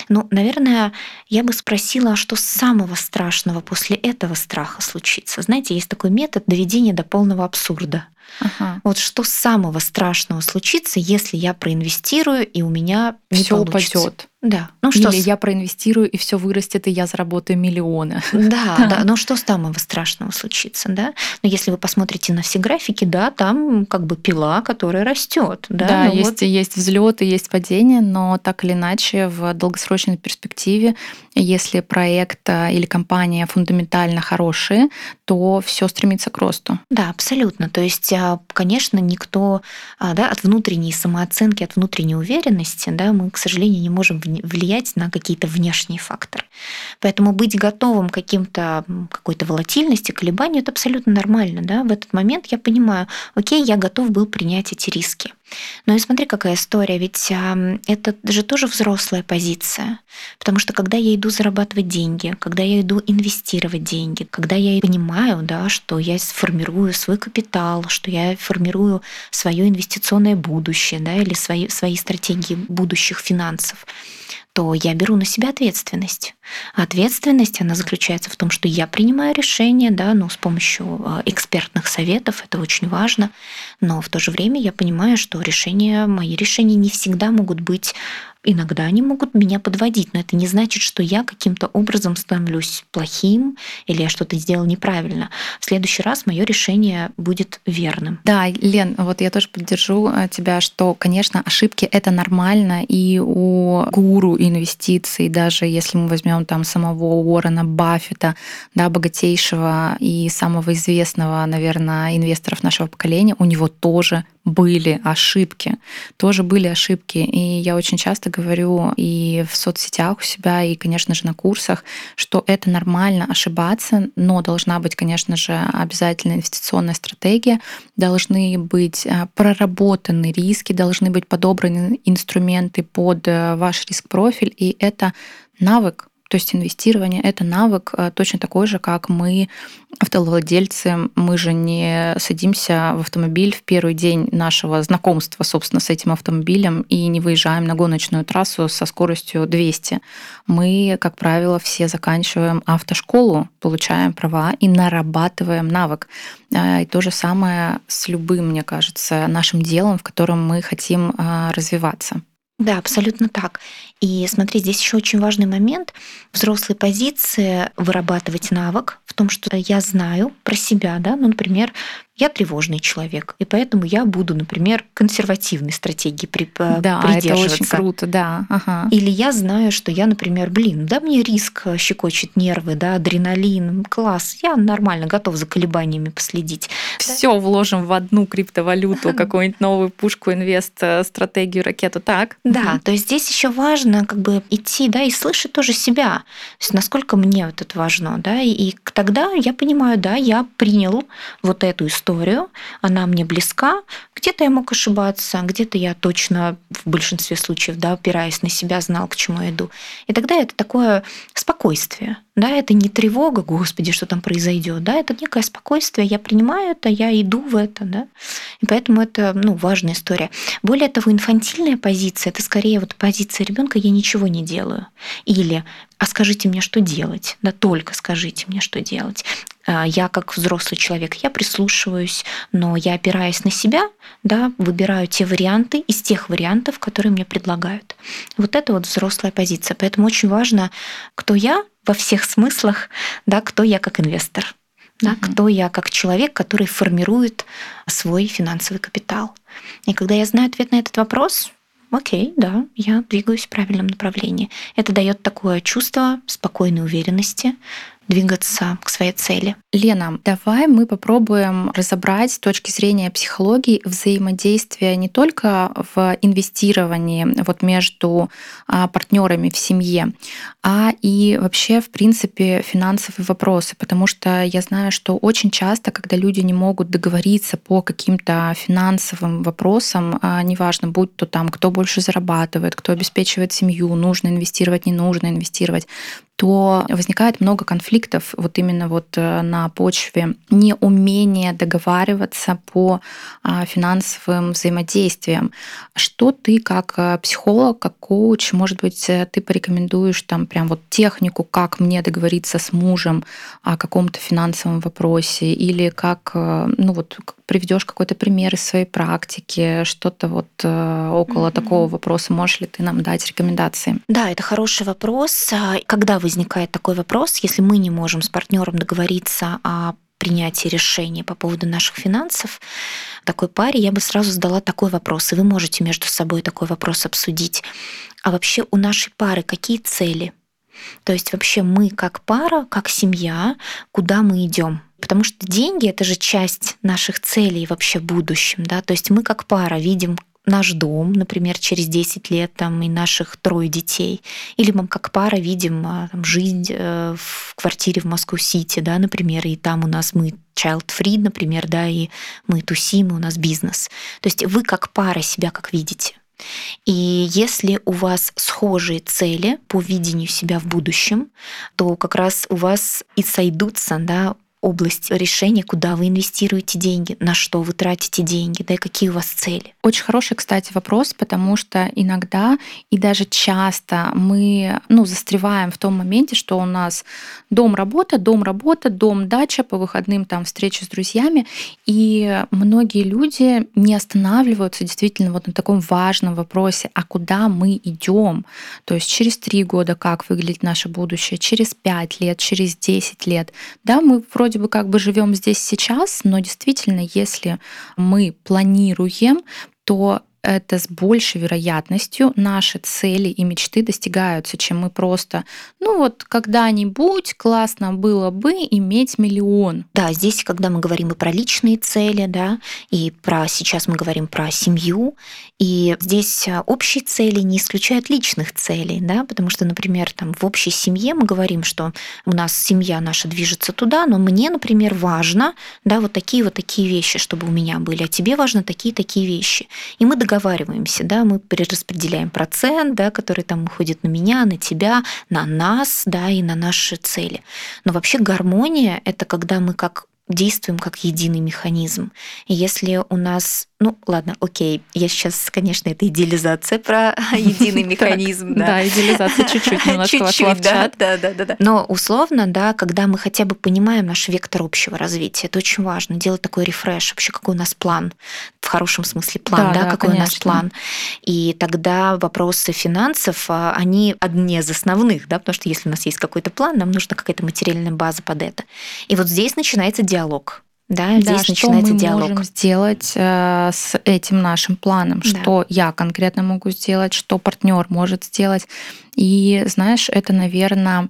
Но, наверное, я бы спросила, что самого страшного после этого страха случится? Знаете, есть такой метод доведения до полного абсурда. Ага. Вот что самого страшного случится, если я проинвестирую и у меня все упадет. Да. Ну что? Или я проинвестирую и все вырастет, и я заработаю миллионы. Да, да. Но что самого страшного случится, да? Но если вы посмотрите на все графики, да, там как бы пила, которая растет, да. Да, есть вот... есть взлеты, есть падения, но так или иначе в долгосрочной перспективе, если проект а, или компания фундаментально хорошие, то все стремится к росту. Да, абсолютно. То есть, а, конечно, никто, а, да, от внутренней самооценки, от внутренней уверенности, да, мы, к сожалению, не можем влиять на какие-то внешние факторы. Поэтому быть готовым к каким-то какой-то волатильности, колебанию, это абсолютно нормально. Да? В этот момент я понимаю, окей, я готов был принять эти риски. Но и смотри, какая история, ведь это же тоже взрослая позиция. Потому что когда я иду зарабатывать деньги, когда я иду инвестировать деньги, когда я понимаю, да, что я сформирую свой капитал, что я формирую свое инвестиционное будущее да, или свои, свои стратегии будущих финансов, то я беру на себя ответственность. ответственность, она заключается в том, что я принимаю решение, да, ну, с помощью а, экспертных советов, это очень важно, но в то же время я понимаю, что решения, мои решения не всегда могут быть Иногда они могут меня подводить, но это не значит, что я каким-то образом становлюсь плохим или я что-то сделал неправильно. В следующий раз мое решение будет верным. Да, Лен, вот я тоже поддержу э, тебя, что, конечно, ошибки это нормально, и у гуру инвестиций, даже если мы возьмем там самого Уоррена Баффета, да, богатейшего и самого известного, наверное, инвесторов нашего поколения, у него тоже были ошибки, тоже были ошибки. И я очень часто говорю и в соцсетях у себя, и, конечно же, на курсах, что это нормально ошибаться, но должна быть, конечно же, обязательно инвестиционная стратегия, должны быть а, проработаны риски, должны быть подобраны инструменты под э, ваш риск-профиль, и это навык, то есть инвестирование — это навык э, точно такой же, как мы, автовладельцы, мы же не садимся в автомобиль в первый день нашего знакомства, собственно, с этим автомобилем и не выезжаем на гоночную трассу со скоростью 200. Мы, как правило, все заканчиваем автошколу, получаем права и нарабатываем навык. Э, и то же самое с любым, мне кажется, нашим делом, в котором мы хотим э, развиваться. Да, абсолютно так. И смотри, здесь еще очень важный момент взрослой позиции вырабатывать навык в том, что я знаю про себя, да, ну, например, я тревожный человек, и поэтому я буду, например, консервативной стратегии при, э, да, придерживаться. это очень круто, да. Ага. Или я знаю, что я, например, блин, да, мне риск щекочет нервы, да, адреналин, класс, я нормально готов за колебаниями последить. Все да? вложим в одну криптовалюту, какую-нибудь новую пушку, инвест, э, стратегию, ракету, так? Да, то есть здесь еще важно как бы идти, да, и слышать тоже себя, то есть насколько мне вот это важно, да, и, тогда я понимаю, да, я принял вот эту историю, она мне близка. Где-то я мог ошибаться, где-то я точно в большинстве случаев, да, опираясь на себя, знал, к чему я иду. И тогда это такое спокойствие. Да, это не тревога, господи, что там произойдет, да, это некое спокойствие, я принимаю это, я иду в это, да, и поэтому это, ну, важная история. Более того, инфантильная позиция, это скорее вот позиция ребенка, я ничего не делаю, или а скажите мне, что делать, да, только скажите мне, что делать. А, я как взрослый человек, я прислушиваюсь, но я опираясь на себя, да, выбираю те варианты из тех вариантов, которые мне предлагают. Вот это вот взрослая позиция. Поэтому очень важно, кто я во всех смыслах, да, кто я как инвестор, да, угу. кто я как человек, который формирует свой финансовый капитал. И когда я знаю ответ на этот вопрос, окей, да, я двигаюсь в правильном направлении. Это дает такое чувство спокойной уверенности, двигаться к своей цели. Лена, давай мы попробуем разобрать с точки зрения психологии взаимодействие не только в инвестировании вот между а, партнерами в семье, а и вообще, в принципе, финансовые вопросы, потому что я знаю, что очень часто, когда люди не могут договориться по каким-то финансовым вопросам, а, неважно, будь то там, кто больше зарабатывает, кто обеспечивает семью, нужно инвестировать, не нужно инвестировать, то возникает много конфликтов вот именно вот э, на почве неумения договариваться по а, финансовым взаимодействиям. Что ты как э, психолог, как коуч, может быть, э, ты порекомендуешь там прям вот технику, как мне договориться с мужем о каком-то финансовом вопросе или как, ну вот, приведешь какой-то пример из своей практики, что-то вот около mm-hmm. такого вопроса, можешь ли ты нам дать рекомендации? Да, это хороший вопрос. А, когда возникает такой вопрос, если мы не можем с партнером договориться о принятии решения по поводу наших финансов, такой паре я бы сразу задала такой вопрос, и вы можете между собой такой вопрос обсудить. А вообще у нашей пары какие цели? То есть вообще мы как пара, как семья, куда мы идем? Потому что деньги это же часть наших целей вообще в будущем, да. То есть мы как пара видим наш дом, например, через 10 лет там, и наших трое детей. Или мы как пара видим а, там, жизнь э, в квартире в Москву-Сити, да, например, и там у нас мы child-free, например, да, и мы тусим, и у нас бизнес. То есть вы как пара себя как видите. И если у вас схожие цели по видению себя в будущем, то как раз у вас и сойдутся да, область решения, куда вы инвестируете деньги, на что вы тратите деньги, да и какие у вас цели. Очень хороший, кстати, вопрос, потому что иногда и даже часто мы ну, застреваем в том моменте, что у нас дом, работа, дом, работа, дом, дача, по выходным там встречи с друзьями, и многие люди не останавливаются действительно вот на таком важном вопросе, а куда мы идем, то есть через три года как выглядит наше будущее, через пять лет, через десять лет. Да, мы вроде вроде бы как бы живем здесь сейчас, но действительно, если мы планируем, то это с большей вероятностью наши цели и мечты достигаются, чем мы просто, ну вот когда-нибудь классно было бы иметь миллион. Да, здесь, когда мы говорим и про личные цели, да, и про сейчас мы говорим про семью, и здесь а, общие цели не исключают личных целей, да, потому что, например, там в общей семье мы говорим, что у нас семья наша движется туда, но мне, например, важно, да, вот такие вот такие вещи, чтобы у меня были, а тебе важно такие-такие вещи. И мы договариваемся договариваемся, да, мы перераспределяем процент, да, который там уходит на меня, на тебя, на нас, да, и на наши цели. Но вообще гармония — это когда мы как действуем как единый механизм. И если у нас ну, ладно, окей. Я сейчас, конечно, это идеализация про единый механизм. Да, идеализация чуть-чуть немножко вошла в чат. Да, да, да. Но условно, да, когда мы хотя бы понимаем наш вектор общего развития, это очень важно. Делать такой рефреш, вообще какой у нас план. В хорошем смысле план, да, какой у нас план. И тогда вопросы финансов, а, они одни из основных, да, потому что если у нас есть какой-то план, нам нужна какая-то материальная база под это. И вот здесь начинается диалог да, здесь да, начинается что мы диалог. можем сделать э, с этим нашим планом, да. что я конкретно могу сделать, что партнер может сделать. И знаешь, это, наверное,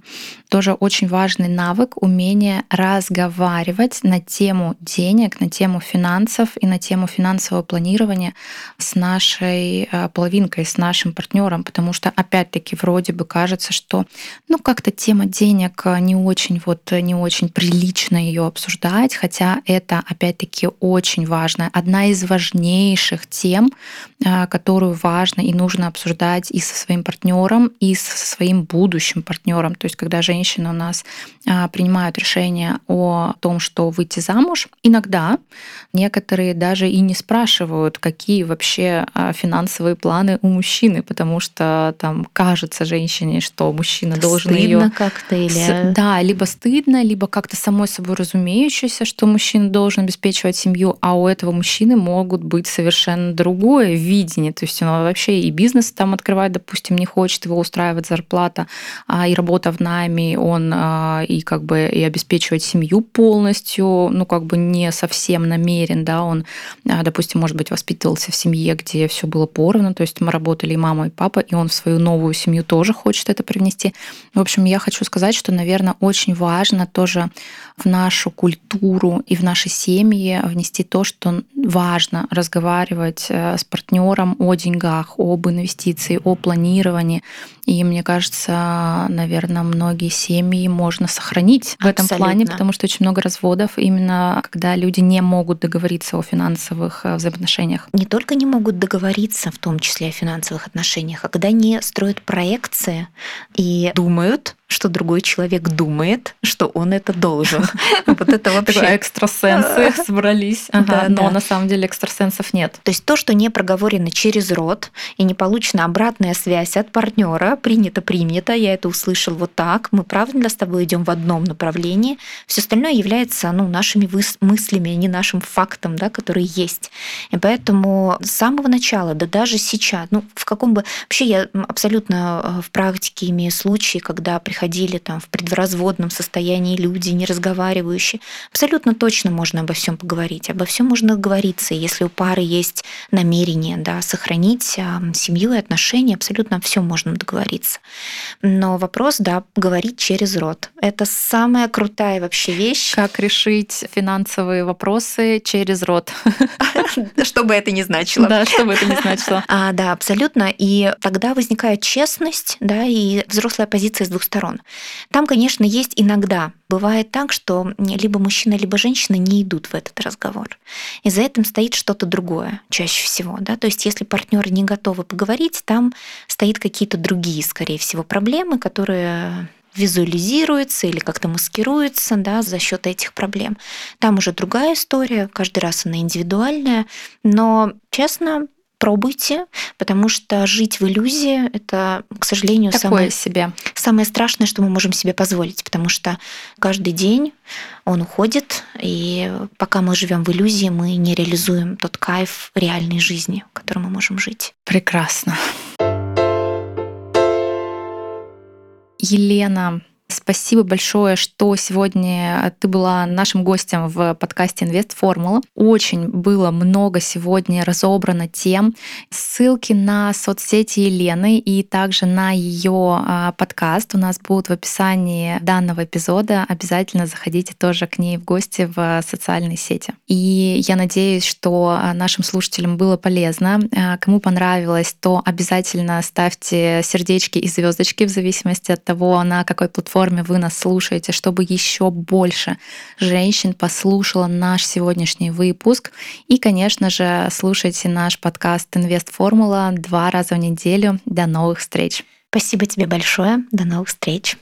тоже очень важный навык, умение разговаривать на тему денег, на тему финансов и на тему финансового планирования с нашей э, половинкой, с нашим партнером, потому что, опять-таки, вроде бы кажется, что, ну, как-то тема денег э, не очень, вот, не очень прилично ее обсуждать, хотя это, опять-таки, очень важно. Одна из важнейших тем, э, которую важно и нужно обсуждать и со своим партнером, и со своим будущим партнером. То есть, когда женщины у нас а, принимают решение о том, что выйти замуж, иногда некоторые даже и не спрашивают, какие вообще а, финансовые планы у мужчины, потому что там кажется женщине, что мужчина должен ее как-то или да, либо стыдно, либо как-то самой собой разумеющееся, что мужчина должен обеспечивать семью, а у этого мужчины могут быть совершенно другое видение, то есть он вообще и бизнес там открывать, допустим, не хочет, его устраивать устраивает зарплата, а, и работа в найме, он а, и как бы и обеспечивает семью полностью, ну как бы не совсем намерен, да, он, допустим, может быть, воспитывался в семье, где все было поровну, то есть мы работали и мама, и папа, и он в свою новую семью тоже хочет это привнести. В общем, я хочу сказать, что, наверное, очень важно тоже в нашу культуру и в наши семьи внести то, что важно разговаривать э, с партнером о деньгах, об инвестиции, о планировании. И мне кажется, наверное, многие семьи можно сохранить в этом плане, потому что очень много разводов именно когда люди не могут договориться о финансовых э, взаимоотношениях. Не только не могут договориться, в том числе о финансовых отношениях, а когда не строят проекции и думают, что другой человек думает, что он это должен. Вот это вообще экстрасенсы собрались, но на самом деле экстрасенсов нет. То есть то, что не проговорено через рот и не получена обратная связь от партнера, принято, принято, я это услышал вот так, мы правильно с тобой идем в одном направлении, все остальное является ну, нашими мыслями, а не нашим фактом, да, который есть. И поэтому с самого начала, да даже сейчас, ну в каком бы... Вообще я абсолютно э, в практике имею случаи, когда приходили там в предразводном состоянии люди, не разговаривающие. Абсолютно точно можно обо всем поговорить. Обо всем можно говориться. Если у пары есть намерение да, сохранить семью и отношения, абсолютно все можно договориться. Но вопрос, да, говорить через рот. Это самая крутая вообще вещь. Как решить финансовые вопросы через рот. Что бы это ни значило. Да, что бы это ни значило. А, да, абсолютно. И тогда возникает честность, да, и взрослая позиция с двух сторон сторон. Там, конечно, есть иногда бывает так, что либо мужчина, либо женщина не идут в этот разговор. И за этим стоит что-то другое чаще всего. Да? То есть если партнеры не готовы поговорить, там стоит какие-то другие, скорее всего, проблемы, которые визуализируются или как-то маскируются да, за счет этих проблем. Там уже другая история, каждый раз она индивидуальная, но честно, пробуйте, потому что жить в иллюзии это, к сожалению, Такое самое, себе. самое страшное, что мы можем себе позволить, потому что каждый день он уходит, и пока мы живем в иллюзии, мы не реализуем тот кайф реальной жизни, в которой мы можем жить. Прекрасно. Елена, Спасибо большое, что сегодня ты была нашим гостем в подкасте «Инвест Формула». Очень было много сегодня разобрано тем. Ссылки на соцсети Елены и также на ее а, подкаст у нас будут в описании данного эпизода. Обязательно заходите тоже к ней в гости в социальные сети. И я надеюсь, что а, нашим слушателям было полезно. А, кому понравилось, то обязательно ставьте сердечки и звездочки в зависимости от того, на какой платформе платформе вы нас слушаете, чтобы еще больше женщин послушало наш сегодняшний выпуск. И, конечно же, слушайте наш подкаст «Инвест Формула» два раза в неделю. До новых встреч! Спасибо тебе большое. До новых встреч!